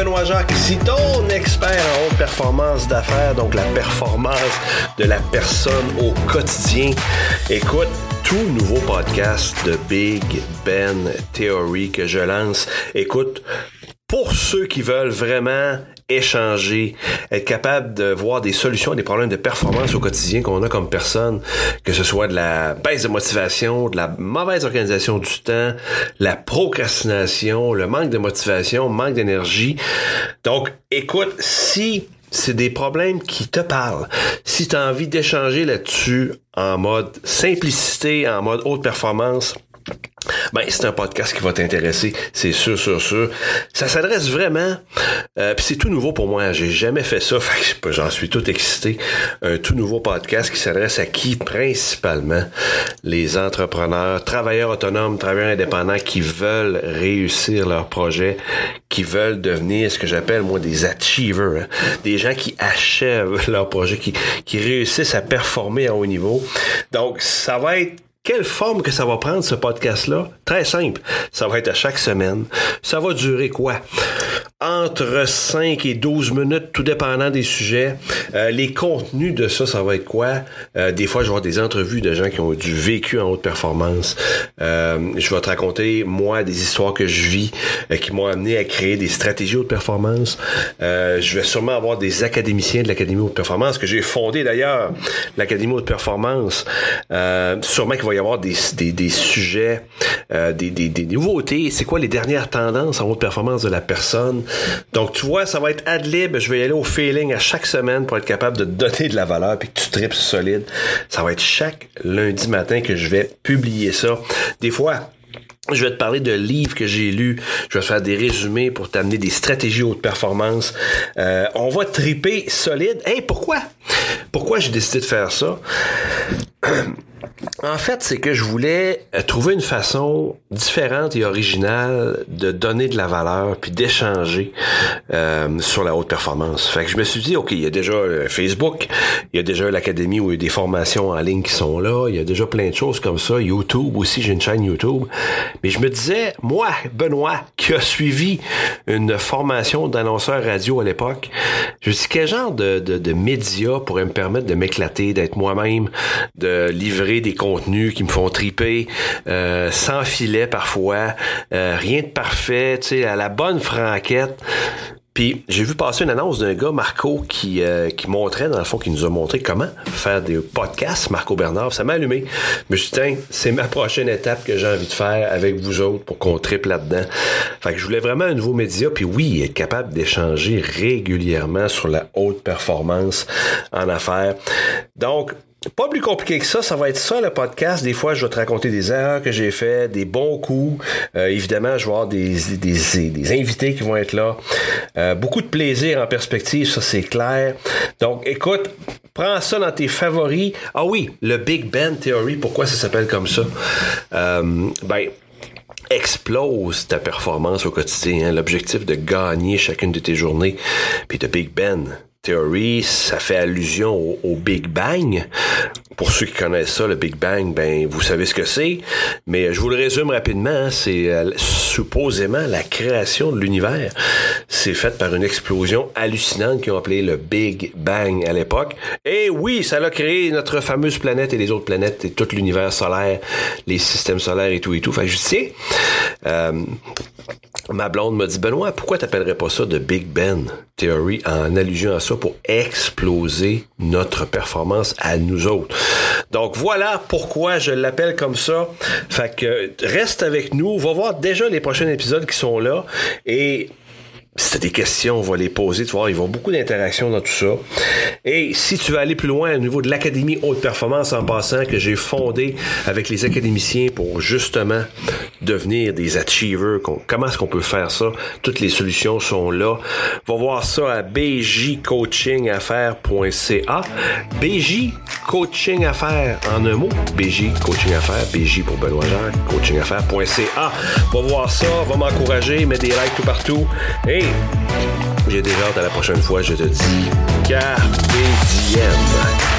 Benoît Jacques, ici ton expert en haute performance d'affaires, donc la performance de la personne au quotidien. Écoute, tout nouveau podcast de Big Ben Theory que je lance. Écoute, pour ceux qui veulent vraiment échanger, être capable de voir des solutions à des problèmes de performance au quotidien qu'on a comme personne, que ce soit de la baisse de motivation, de la mauvaise organisation du temps, la procrastination, le manque de motivation, manque d'énergie. Donc, écoute, si c'est des problèmes qui te parlent. Si tu as envie d'échanger là-dessus en mode simplicité, en mode haute performance, ben, c'est un podcast qui va t'intéresser, c'est sûr, sûr, sûr. Ça s'adresse vraiment, euh, puis c'est tout nouveau pour moi. J'ai jamais fait ça, j'en suis tout excité. Un tout nouveau podcast qui s'adresse à qui principalement? Les entrepreneurs, travailleurs autonomes, travailleurs indépendants qui veulent réussir leur projet, qui veulent devenir ce que j'appelle moi des achievers, hein. des gens qui achèvent leur projet, qui, qui réussissent à performer à haut niveau. Donc, ça va être quelle forme que ça va prendre ce podcast-là? Très simple. Ça va être à chaque semaine. Ça va durer quoi? Entre 5 et 12 minutes, tout dépendant des sujets. Euh, les contenus de ça, ça va être quoi? Euh, des fois, je vais avoir des entrevues de gens qui ont du vécu en haute performance. Euh, je vais te raconter, moi, des histoires que je vis qui m'ont amené à créer des stratégies haute performance. je vais sûrement avoir des académiciens de l'Académie haute performance que j'ai fondé d'ailleurs, l'Académie haute performance. sûrement qu'il va y avoir des, des, sujets, euh, des, des, des, nouveautés. C'est quoi les dernières tendances en haute performance de la personne? Donc, tu vois, ça va être ad lib. Je vais y aller au feeling à chaque semaine pour être capable de donner de la valeur puis que tu tripes solide. Ça va être chaque lundi matin que je vais publier ça. Des fois, je vais te parler de livres que j'ai lus. Je vais te faire des résumés pour t'amener des stratégies haute performance. Euh, on va triper solide. Hey, pourquoi? Pourquoi j'ai décidé de faire ça? En fait, c'est que je voulais euh, trouver une façon différente et originale de donner de la valeur puis d'échanger euh, sur la haute performance. Fait que je me suis dit, OK, il y a déjà euh, Facebook, il y a déjà l'académie où il y a des formations en ligne qui sont là, il y a déjà plein de choses comme ça, YouTube aussi, j'ai une chaîne YouTube. Mais je me disais, moi, Benoît, qui a suivi une formation d'annonceur radio à l'époque, je me dis, quel genre de, de, de médias pourrait me permettre de m'éclater, d'être moi-même, de livrer des contenus qui me font triper, euh, sans filet parfois, euh, rien de parfait, tu sais, à la bonne franquette. Puis j'ai vu passer une annonce d'un gars, Marco, qui, euh, montrait, dans le fond, qui nous a montré comment faire des podcasts, Marco Bernard. Ça m'a allumé. Mais je c'est ma prochaine étape que j'ai envie de faire avec vous autres pour qu'on tripe là-dedans. Fait que je voulais vraiment un nouveau média, puis oui, être capable d'échanger régulièrement sur la haute performance en affaires. Donc, pas plus compliqué que ça, ça va être ça le podcast. Des fois, je vais te raconter des erreurs que j'ai fait, des bons coups. Euh, évidemment, je vais avoir des, des, des, invités qui vont être là. Euh, beaucoup de plaisir en perspective, ça c'est clair. Donc, écoute, prends ça dans tes favoris. Ah oui, le Big Ben Theory, pourquoi ça s'appelle comme ça? Euh, ben, explose ta performance au quotidien. Hein. L'objectif de gagner chacune de tes journées. Puis de Big Ben Theory, ça fait allusion au, Big Bang. Pour ceux qui connaissent ça, le Big Bang, ben vous savez ce que c'est. Mais je vous le résume rapidement. Hein. c'est euh, supposément la création de l'univers. C'est fait par une explosion hallucinante qu'ils ont appelé le Big Bang à l'époque. Et oui, ça a créé notre fameuse planète et les autres planètes et tout l'univers solaire, les systèmes solaires et tout et tout. Enfin, je sais. Euh, ma blonde m'a dit Benoît, pourquoi t'appellerais pas ça de Big Ben? Theory en allusion à ça pour exploser notre performance à nous autres. Donc voilà pourquoi je l'appelle comme ça. Fait que reste avec nous, va voir déjà les prochains épisodes qui sont là et si tu des questions, on va les poser. Tu vois, ils vont beaucoup d'interactions dans tout ça. Et si tu veux aller plus loin au niveau de l'Académie Haute Performance en passant, que j'ai fondé avec les académiciens pour justement devenir des achievers, comment est-ce qu'on peut faire ça? Toutes les solutions sont là. Va voir ça à bjcoachingaffaires.ca. BJ Coaching Affaires en un mot. BJ Coaching Affaires. BJ pour Benoît Jacques. Va voir ça, va m'encourager, mets des likes tout partout. Et j'ai déjà hâte à la prochaine fois. Je te dis Carpe Diem.